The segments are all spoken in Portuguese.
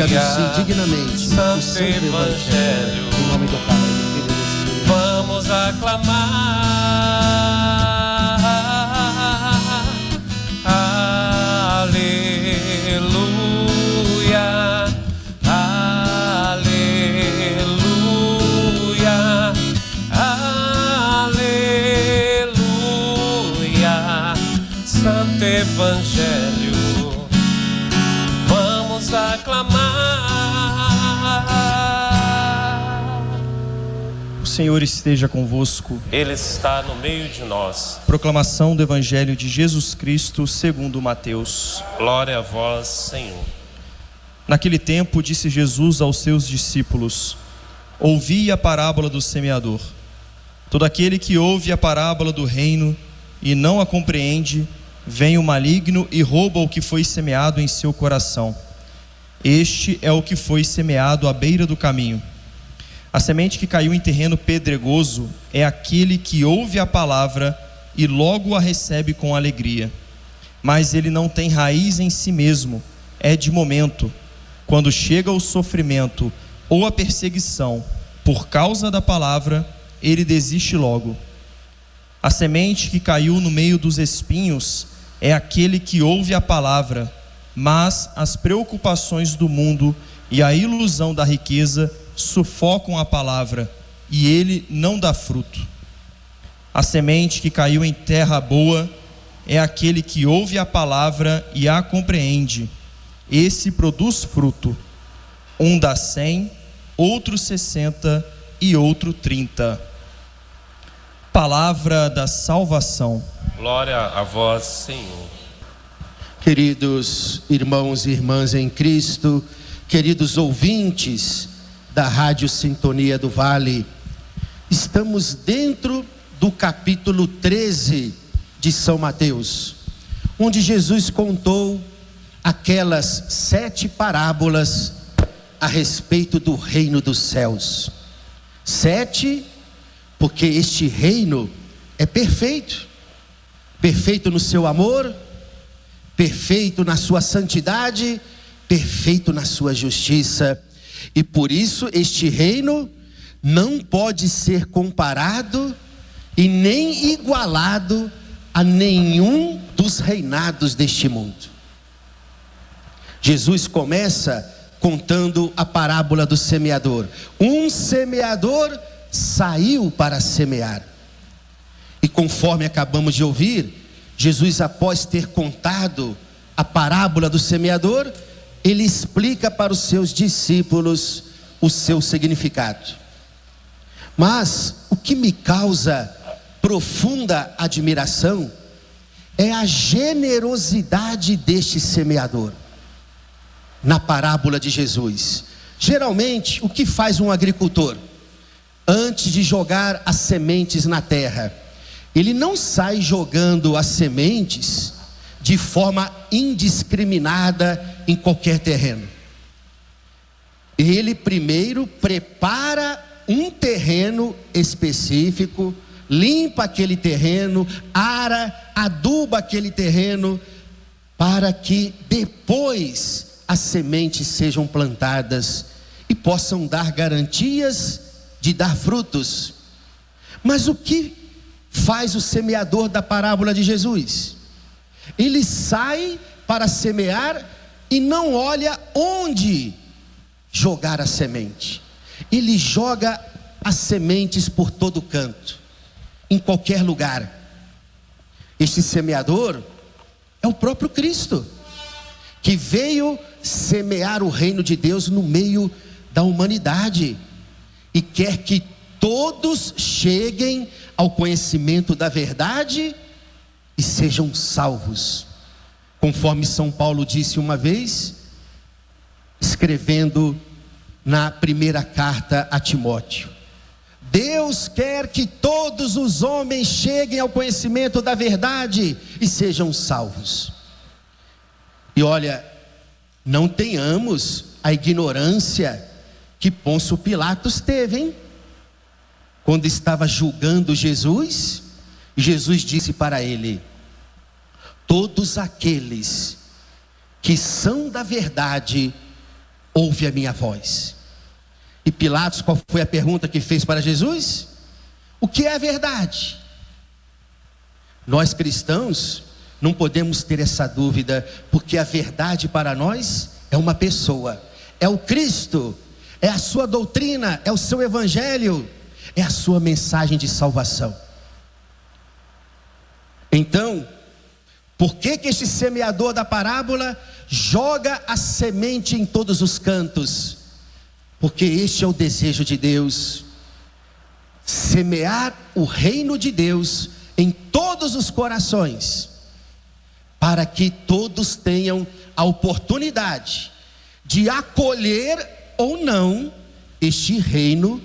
para que anuncie dignamente o Santo Evangelho. Em nome do Pai, do Filho e do Espírito. Vamos aclamar. Senhor esteja convosco. Ele está no meio de nós. Proclamação do Evangelho de Jesus Cristo segundo Mateus. Glória a vós, Senhor. Naquele tempo disse Jesus aos seus discípulos: Ouvi a parábola do semeador. Todo aquele que ouve a parábola do reino e não a compreende, vem o maligno e rouba o que foi semeado em seu coração. Este é o que foi semeado à beira do caminho. A semente que caiu em terreno pedregoso é aquele que ouve a palavra e logo a recebe com alegria. Mas ele não tem raiz em si mesmo, é de momento. Quando chega o sofrimento ou a perseguição por causa da palavra, ele desiste logo. A semente que caiu no meio dos espinhos é aquele que ouve a palavra, mas as preocupações do mundo e a ilusão da riqueza sufocam a palavra e ele não dá fruto. A semente que caiu em terra boa é aquele que ouve a palavra e a compreende. Esse produz fruto. Um dá cem, outro sessenta e outro trinta. Palavra da salvação. Glória a vós, Senhor. Queridos irmãos e irmãs em Cristo, queridos ouvintes da Rádio Sintonia do Vale, estamos dentro do capítulo 13 de São Mateus, onde Jesus contou aquelas sete parábolas a respeito do reino dos céus. Sete, porque este reino é perfeito perfeito no seu amor, perfeito na sua santidade, perfeito na sua justiça. E por isso este reino não pode ser comparado e nem igualado a nenhum dos reinados deste mundo. Jesus começa contando a parábola do semeador. Um semeador saiu para semear. E conforme acabamos de ouvir, Jesus, após ter contado a parábola do semeador, ele explica para os seus discípulos o seu significado. Mas o que me causa profunda admiração é a generosidade deste semeador. Na parábola de Jesus, geralmente o que faz um agricultor antes de jogar as sementes na terra? Ele não sai jogando as sementes de forma indiscriminada em qualquer terreno. Ele primeiro prepara um terreno específico, limpa aquele terreno, ara, aduba aquele terreno, para que depois as sementes sejam plantadas e possam dar garantias de dar frutos. Mas o que faz o semeador da parábola de Jesus. Ele sai para semear e não olha onde jogar a semente. Ele joga as sementes por todo canto, em qualquer lugar. Este semeador é o próprio Cristo, que veio semear o reino de Deus no meio da humanidade e quer que todos cheguem ao conhecimento da verdade e sejam salvos. Conforme São Paulo disse uma vez, escrevendo na primeira carta a Timóteo: Deus quer que todos os homens cheguem ao conhecimento da verdade e sejam salvos. E olha, não tenhamos a ignorância que Pôncio Pilatos teve, hein? quando estava julgando Jesus, Jesus disse para ele: Todos aqueles que são da verdade, ouve a minha voz. E Pilatos, qual foi a pergunta que fez para Jesus? O que é a verdade? Nós cristãos não podemos ter essa dúvida, porque a verdade para nós é uma pessoa, é o Cristo, é a sua doutrina, é o seu evangelho, é a sua mensagem de salvação. Então, por que que este semeador da parábola joga a semente em todos os cantos? Porque este é o desejo de Deus, semear o reino de Deus em todos os corações, para que todos tenham a oportunidade de acolher ou não este reino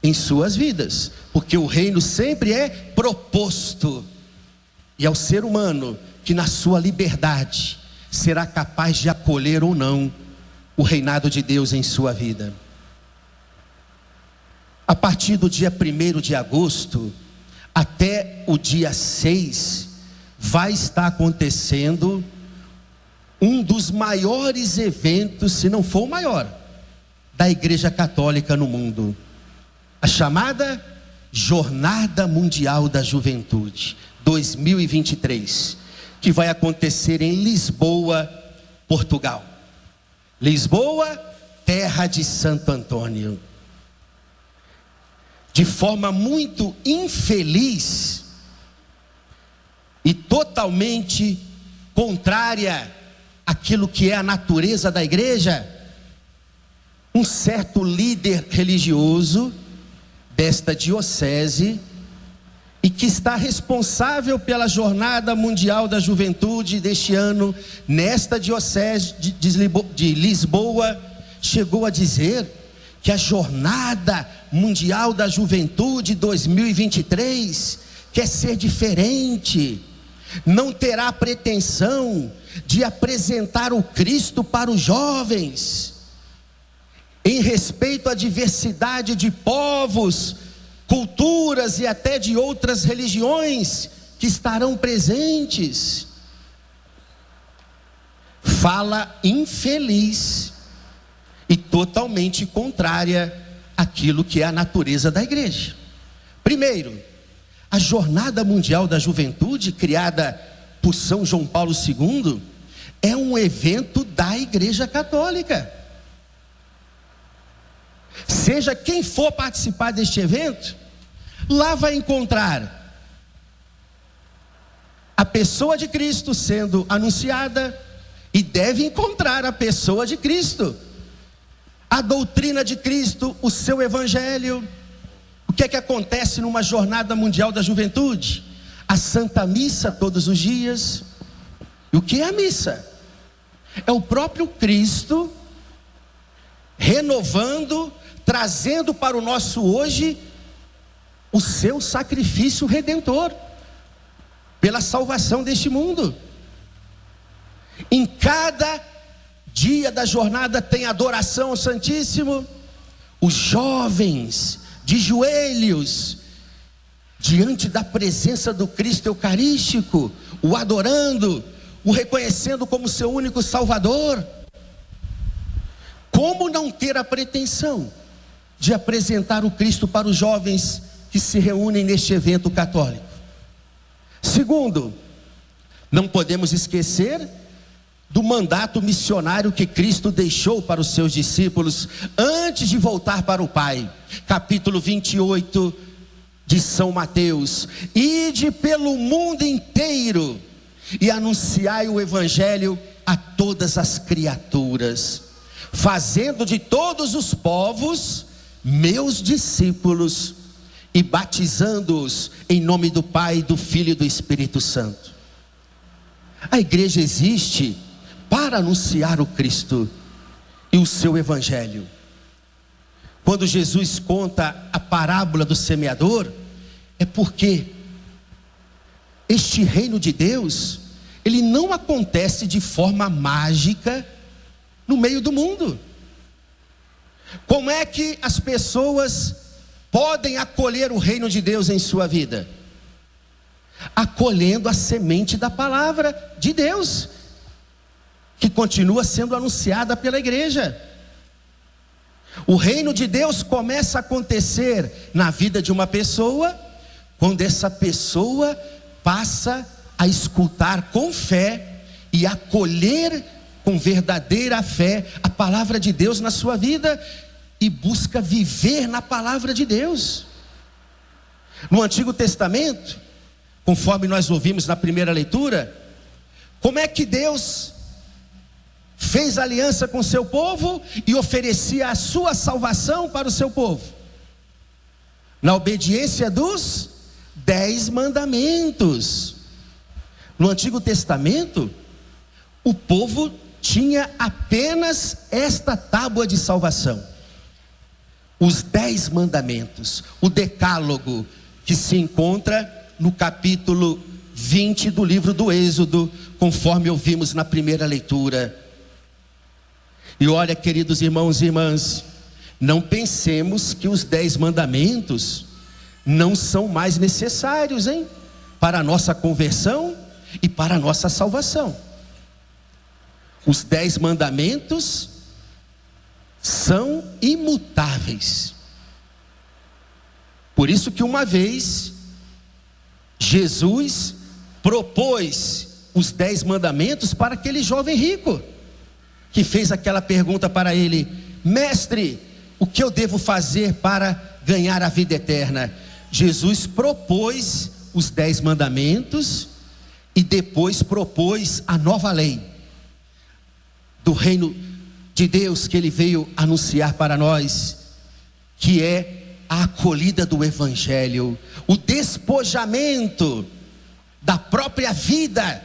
em suas vidas, porque o reino sempre é proposto, e é o ser humano que, na sua liberdade, será capaz de acolher ou não o reinado de Deus em sua vida. A partir do dia 1 de agosto até o dia 6, vai estar acontecendo um dos maiores eventos, se não for o maior, da Igreja Católica no mundo. A chamada Jornada Mundial da Juventude 2023, que vai acontecer em Lisboa, Portugal. Lisboa, terra de Santo Antônio. De forma muito infeliz e totalmente contrária àquilo que é a natureza da igreja, um certo líder religioso desta diocese e que está responsável pela Jornada Mundial da Juventude deste ano, nesta diocese de Lisboa, chegou a dizer que a Jornada Mundial da Juventude 2023 quer ser diferente, não terá pretensão de apresentar o Cristo para os jovens em respeito à diversidade de povos, culturas e até de outras religiões que estarão presentes. Fala infeliz e totalmente contrária àquilo que é a natureza da igreja. Primeiro, a Jornada Mundial da Juventude, criada por São João Paulo II, é um evento da Igreja Católica. Seja quem for participar deste evento, lá vai encontrar a pessoa de Cristo sendo anunciada e deve encontrar a pessoa de Cristo, a doutrina de Cristo, o seu evangelho. O que é que acontece numa jornada mundial da juventude? A Santa Missa todos os dias. E o que é a missa? É o próprio Cristo renovando trazendo para o nosso hoje o seu sacrifício redentor, pela salvação deste mundo. Em cada dia da jornada tem adoração ao Santíssimo, os jovens de joelhos, diante da presença do Cristo Eucarístico, o adorando, o reconhecendo como seu único Salvador. Como não ter a pretensão de apresentar o Cristo para os jovens que se reúnem neste evento católico. Segundo, não podemos esquecer do mandato missionário que Cristo deixou para os seus discípulos antes de voltar para o Pai. Capítulo 28 de São Mateus: Ide pelo mundo inteiro e anunciai o evangelho a todas as criaturas, fazendo de todos os povos meus discípulos e batizando-os em nome do Pai, do Filho e do Espírito Santo. A igreja existe para anunciar o Cristo e o seu evangelho. Quando Jesus conta a parábola do semeador, é porque este reino de Deus, ele não acontece de forma mágica no meio do mundo. Como é que as pessoas podem acolher o reino de Deus em sua vida? Acolhendo a semente da palavra de Deus, que continua sendo anunciada pela igreja. O reino de Deus começa a acontecer na vida de uma pessoa, quando essa pessoa passa a escutar com fé e acolher com verdadeira fé a palavra de Deus na sua vida e busca viver na palavra de Deus. No Antigo Testamento, conforme nós ouvimos na primeira leitura, como é que Deus fez aliança com seu povo e oferecia a sua salvação para o seu povo? Na obediência dos dez mandamentos. No Antigo Testamento, o povo tinha apenas esta tábua de salvação. Os dez mandamentos, o decálogo, que se encontra no capítulo 20 do livro do Êxodo, conforme ouvimos na primeira leitura. E olha, queridos irmãos e irmãs, não pensemos que os dez mandamentos não são mais necessários, hein? Para a nossa conversão e para a nossa salvação. Os dez mandamentos são imutáveis. Por isso que uma vez Jesus propôs os dez mandamentos para aquele jovem rico, que fez aquela pergunta para ele: Mestre, o que eu devo fazer para ganhar a vida eterna? Jesus propôs os dez mandamentos e depois propôs a nova lei do reino de Deus que ele veio anunciar para nós, que é a acolhida do Evangelho, o despojamento da própria vida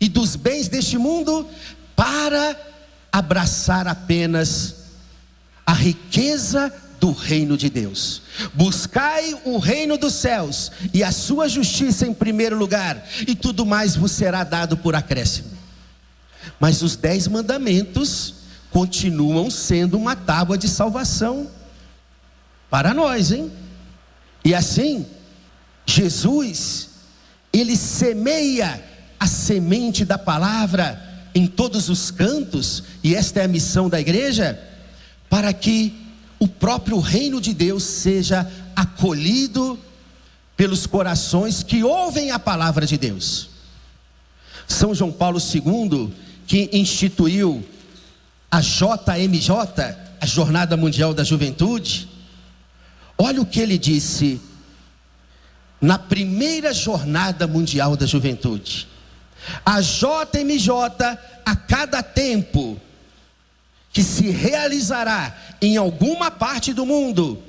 e dos bens deste mundo para abraçar apenas a riqueza do reino de Deus. Buscai o reino dos céus e a sua justiça em primeiro lugar, e tudo mais vos será dado por acréscimo. Mas os dez mandamentos continuam sendo uma tábua de salvação para nós, hein? E assim, Jesus, ele semeia a semente da palavra em todos os cantos, e esta é a missão da igreja, para que o próprio reino de Deus seja acolhido pelos corações que ouvem a palavra de Deus. São João Paulo II, que instituiu a JMJ, a Jornada Mundial da Juventude, olha o que ele disse na primeira Jornada Mundial da Juventude. A JMJ, a cada tempo que se realizará em alguma parte do mundo,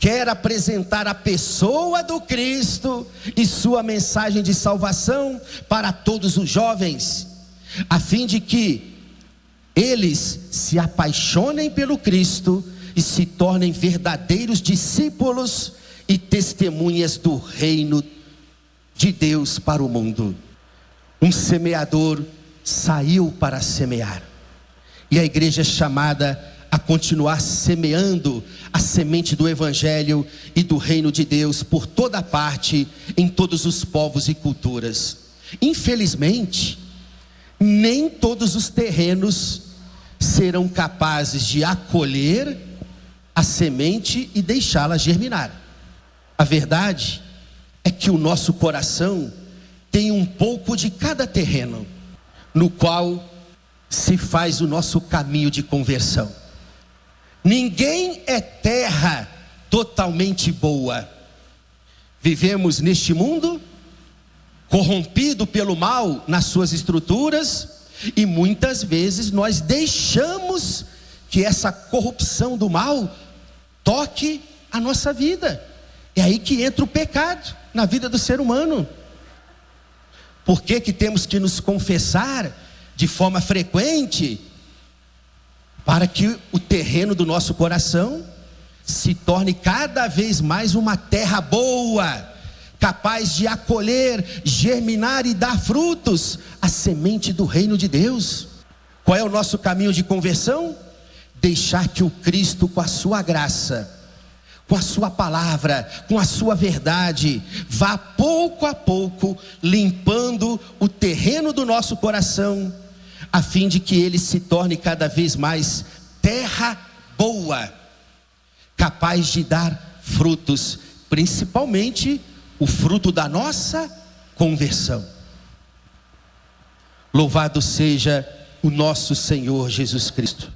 quer apresentar a pessoa do Cristo e sua mensagem de salvação para todos os jovens, a fim de que eles se apaixonem pelo Cristo e se tornem verdadeiros discípulos e testemunhas do reino de Deus para o mundo. Um semeador saiu para semear, e a igreja é chamada a continuar semeando a semente do Evangelho e do reino de Deus por toda parte, em todos os povos e culturas. Infelizmente, nem todos os terrenos serão capazes de acolher a semente e deixá-la germinar. A verdade é que o nosso coração tem um pouco de cada terreno, no qual se faz o nosso caminho de conversão. Ninguém é terra totalmente boa. Vivemos neste mundo corrompido pelo mal nas suas estruturas, e muitas vezes nós deixamos que essa corrupção do mal toque a nossa vida. É aí que entra o pecado na vida do ser humano. Por que, que temos que nos confessar de forma frequente? Para que o terreno do nosso coração se torne cada vez mais uma terra boa capaz de acolher, germinar e dar frutos, a semente do reino de Deus. Qual é o nosso caminho de conversão? Deixar que o Cristo, com a sua graça, com a sua palavra, com a sua verdade, vá pouco a pouco limpando o terreno do nosso coração, a fim de que ele se torne cada vez mais terra boa, capaz de dar frutos, principalmente o fruto da nossa conversão. Louvado seja o nosso Senhor Jesus Cristo.